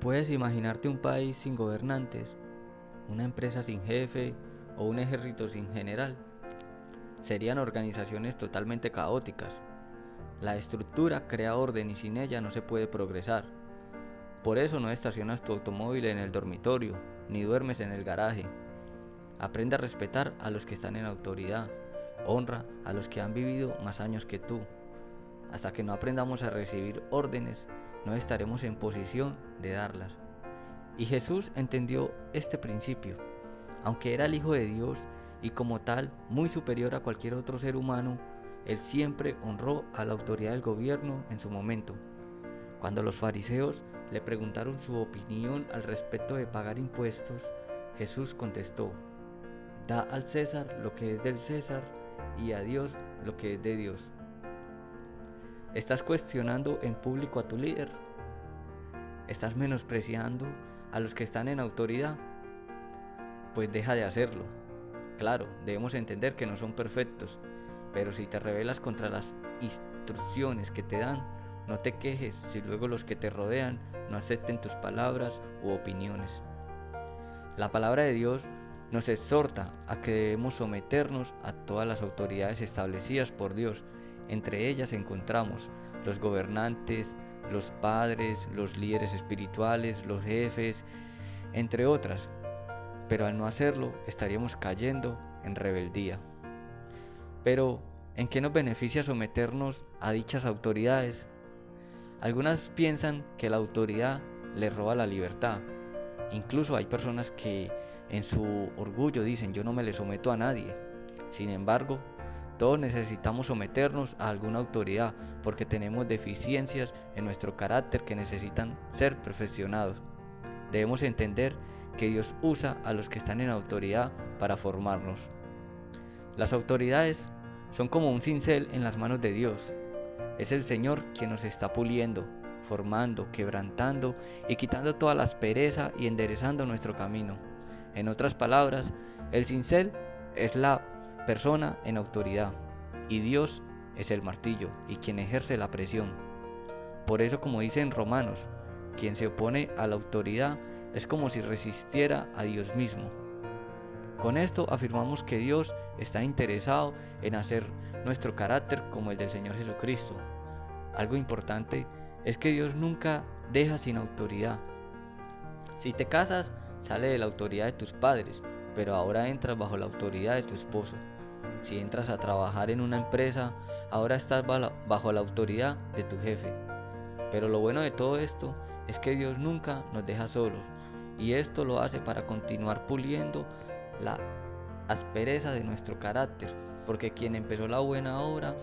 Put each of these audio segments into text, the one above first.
Puedes imaginarte un país sin gobernantes, una empresa sin jefe o un ejército sin general. Serían organizaciones totalmente caóticas. La estructura crea orden y sin ella no se puede progresar. Por eso no estacionas tu automóvil en el dormitorio, ni duermes en el garaje. Aprende a respetar a los que están en autoridad. Honra a los que han vivido más años que tú. Hasta que no aprendamos a recibir órdenes, no estaremos en posición de darlas. Y Jesús entendió este principio. Aunque era el Hijo de Dios y como tal muy superior a cualquier otro ser humano, Él siempre honró a la autoridad del gobierno en su momento. Cuando los fariseos le preguntaron su opinión al respecto de pagar impuestos, Jesús contestó, da al César lo que es del César y a Dios lo que es de Dios. ¿Estás cuestionando en público a tu líder? ¿Estás menospreciando a los que están en autoridad? Pues deja de hacerlo. Claro, debemos entender que no son perfectos, pero si te rebelas contra las instrucciones que te dan, no te quejes si luego los que te rodean no acepten tus palabras u opiniones. La palabra de Dios nos exhorta a que debemos someternos a todas las autoridades establecidas por Dios. Entre ellas encontramos los gobernantes, los padres, los líderes espirituales, los jefes, entre otras. Pero al no hacerlo estaríamos cayendo en rebeldía. Pero, ¿en qué nos beneficia someternos a dichas autoridades? Algunas piensan que la autoridad le roba la libertad. Incluso hay personas que en su orgullo dicen yo no me le someto a nadie. Sin embargo, todos necesitamos someternos a alguna autoridad porque tenemos deficiencias en nuestro carácter que necesitan ser perfeccionados. Debemos entender que Dios usa a los que están en autoridad para formarnos. Las autoridades son como un cincel en las manos de Dios es el Señor quien nos está puliendo, formando, quebrantando y quitando toda la aspereza y enderezando nuestro camino. En otras palabras, el cincel es la persona en autoridad y Dios es el martillo y quien ejerce la presión. Por eso, como dice en Romanos, quien se opone a la autoridad es como si resistiera a Dios mismo. Con esto afirmamos que Dios está interesado en hacer nuestro carácter como el del Señor Jesucristo. Algo importante es que Dios nunca deja sin autoridad. Si te casas, sale de la autoridad de tus padres, pero ahora entras bajo la autoridad de tu esposo. Si entras a trabajar en una empresa, ahora estás bajo la autoridad de tu jefe. Pero lo bueno de todo esto es que Dios nunca nos deja solos, y esto lo hace para continuar puliendo la aspereza de nuestro carácter, porque quien empezó la buena obra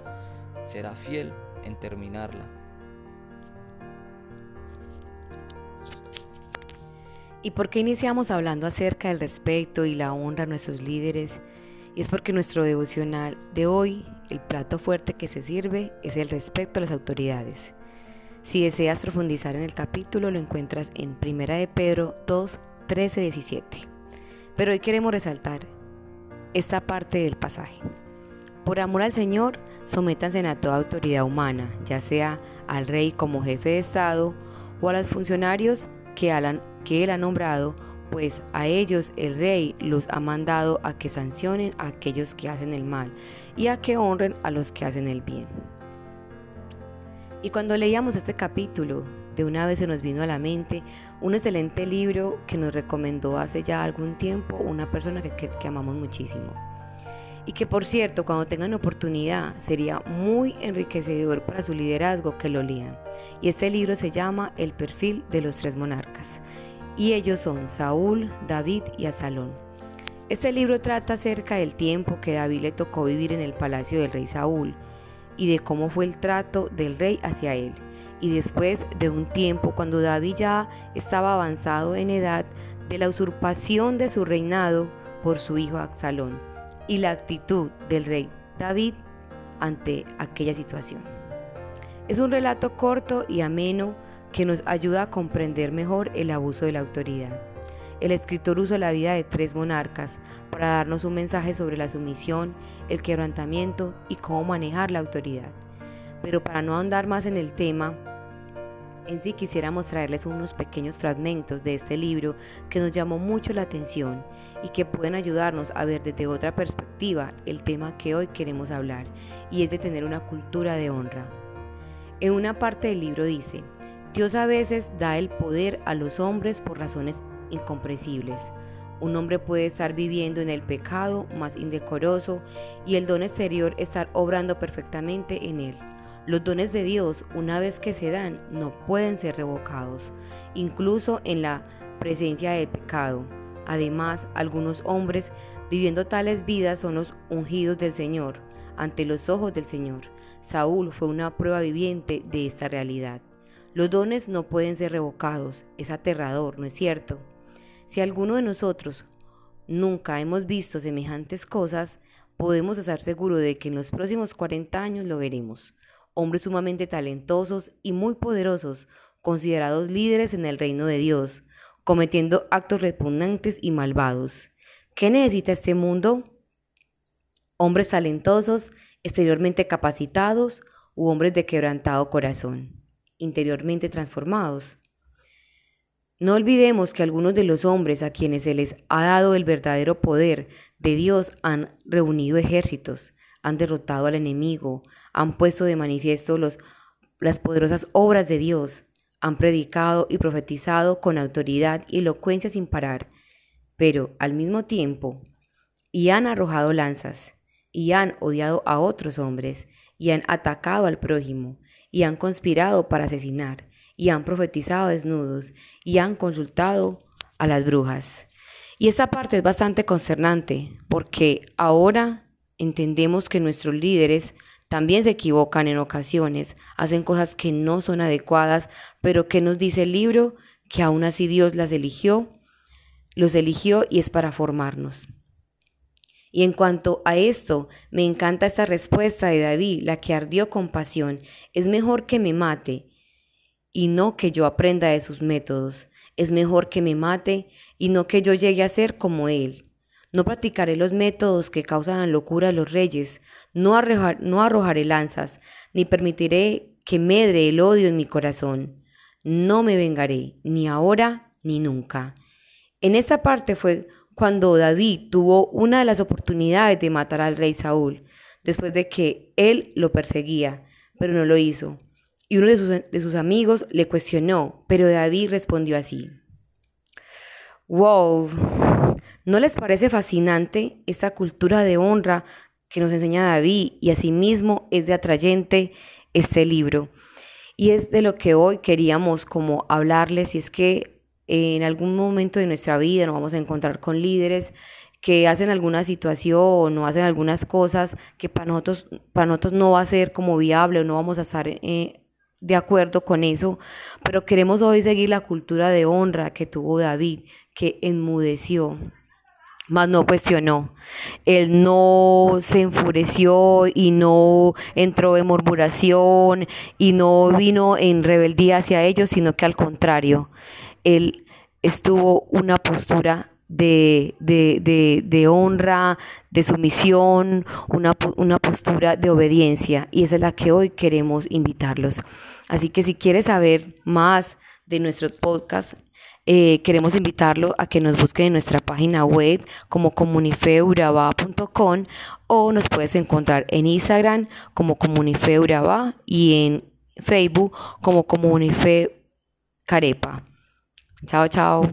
será fiel en terminarla. ¿Y por qué iniciamos hablando acerca del respeto y la honra a nuestros líderes? Y es porque nuestro devocional de hoy, el plato fuerte que se sirve, es el respeto a las autoridades. Si deseas profundizar en el capítulo, lo encuentras en 1 de Pedro 2, 13, 17. Pero hoy queremos resaltar esta parte del pasaje. Por amor al Señor, sométanse a toda autoridad humana, ya sea al rey como jefe de Estado o a los funcionarios que, que él ha nombrado, pues a ellos el rey los ha mandado a que sancionen a aquellos que hacen el mal y a que honren a los que hacen el bien. Y cuando leíamos este capítulo, de una vez se nos vino a la mente un excelente libro que nos recomendó hace ya algún tiempo una persona que, amamos muchísimo. Y que por cierto, cuando tengan oportunidad, sería muy enriquecedor para su liderazgo que lo lean. Y este libro se llama El perfil de los tres monarcas. Y ellos son Saúl, David y Asalón. Este libro trata acerca del tiempo que David le tocó vivir en el palacio del rey Saúl y de cómo fue el trato del rey hacia él y después de un tiempo cuando David ya estaba avanzado en edad de la usurpación de su reinado por su hijo Absalón y la actitud del rey David ante aquella situación. Es un relato corto y ameno que nos ayuda a comprender mejor el abuso de la autoridad. El escritor usó la vida de tres monarcas para darnos un mensaje sobre la sumisión, el quebrantamiento y cómo manejar la autoridad. Pero para no andar más en el tema, En sí quisiéramos traerles unos pequeños fragmentos de este libro que nos llamó mucho la atención y que pueden ayudarnos a ver desde otra perspectiva el tema que hoy queremos hablar, y es de tener una cultura de honra. En una parte del libro dice, Dios a veces da el poder a los hombres por razones incomprensibles. Un hombre puede estar viviendo en el pecado más indecoroso y el don exterior estar obrando perfectamente en él. Los dones de Dios, una vez que se dan, no pueden ser revocados, incluso en la presencia del pecado. Además, algunos hombres viviendo tales vidas son los ungidos del Señor, ante los ojos del Señor. Saúl fue una prueba viviente de esta realidad. Los dones no pueden ser revocados, es aterrador, ¿no es cierto? Si alguno de nosotros nunca hemos visto semejantes cosas, podemos estar seguros de que en los próximos 40 años lo veremos hombres sumamente talentosos y muy poderosos, considerados líderes en el reino de Dios, cometiendo actos repugnantes y malvados. ¿Qué necesita este mundo? Hombres talentosos, exteriormente capacitados u hombres de quebrantado corazón, interiormente transformados. No olvidemos que algunos de los hombres a quienes se les ha dado el verdadero poder de Dios han reunido ejércitos, han derrotado al enemigo, han puesto de manifiesto las poderosas obras de Dios, han predicado y profetizado con autoridad y elocuencia sin parar, pero al mismo tiempo, y han arrojado lanzas, y han odiado a otros hombres, y han atacado al prójimo, y han conspirado para asesinar, y han profetizado desnudos, y han consultado a las brujas. Y esta parte es bastante concernante, porque ahora entendemos que nuestros líderes también se equivocan en ocasiones, hacen cosas que no son adecuadas, pero que nos dice el libro que aún así Dios las eligió, los eligió y es para formarnos. Y en cuanto a esto, me encanta esta respuesta de David, la que ardió con pasión. Es mejor que me mate y no que yo aprenda de sus métodos. Es mejor que me mate y no que yo llegue a ser como él. No practicaré los métodos que causan locura a los reyes, no, arrojaré lanzas, ni permitiré que medre el odio en mi corazón. No me vengaré, ni ahora ni nunca. En esta parte fue cuando David tuvo una de las oportunidades de matar al rey Saúl, después de que él lo perseguía, pero no lo hizo. Y uno de sus, amigos le cuestionó, pero David respondió así. Wow, ¿no les parece fascinante esta cultura de honra que nos enseña David y asimismo es de atrayente este libro? Y es de lo que hoy queríamos como hablarles y es que en algún momento de nuestra vida nos vamos a encontrar con líderes que hacen alguna situación o hacen algunas cosas que para nosotros, para nosotros no va a ser como viable o no vamos a estar eh, de acuerdo con eso, pero queremos hoy seguir la cultura de honra que tuvo David, que enmudeció, mas no cuestionó. Él no se enfureció y no entró en murmuración y no vino en rebeldía hacia ellos, sino que al contrario, él estuvo una postura de, de, de, honra, de sumisión, una, una postura de obediencia. Y esa es la que hoy queremos invitarlos. Así que si quieres saber más de nuestro podcast, eh, queremos invitarlo a que nos busque en nuestra página web como comunifeuraba.com o nos puedes encontrar en Instagram como comunifeuraba y en Facebook como comunife carepa. 曹操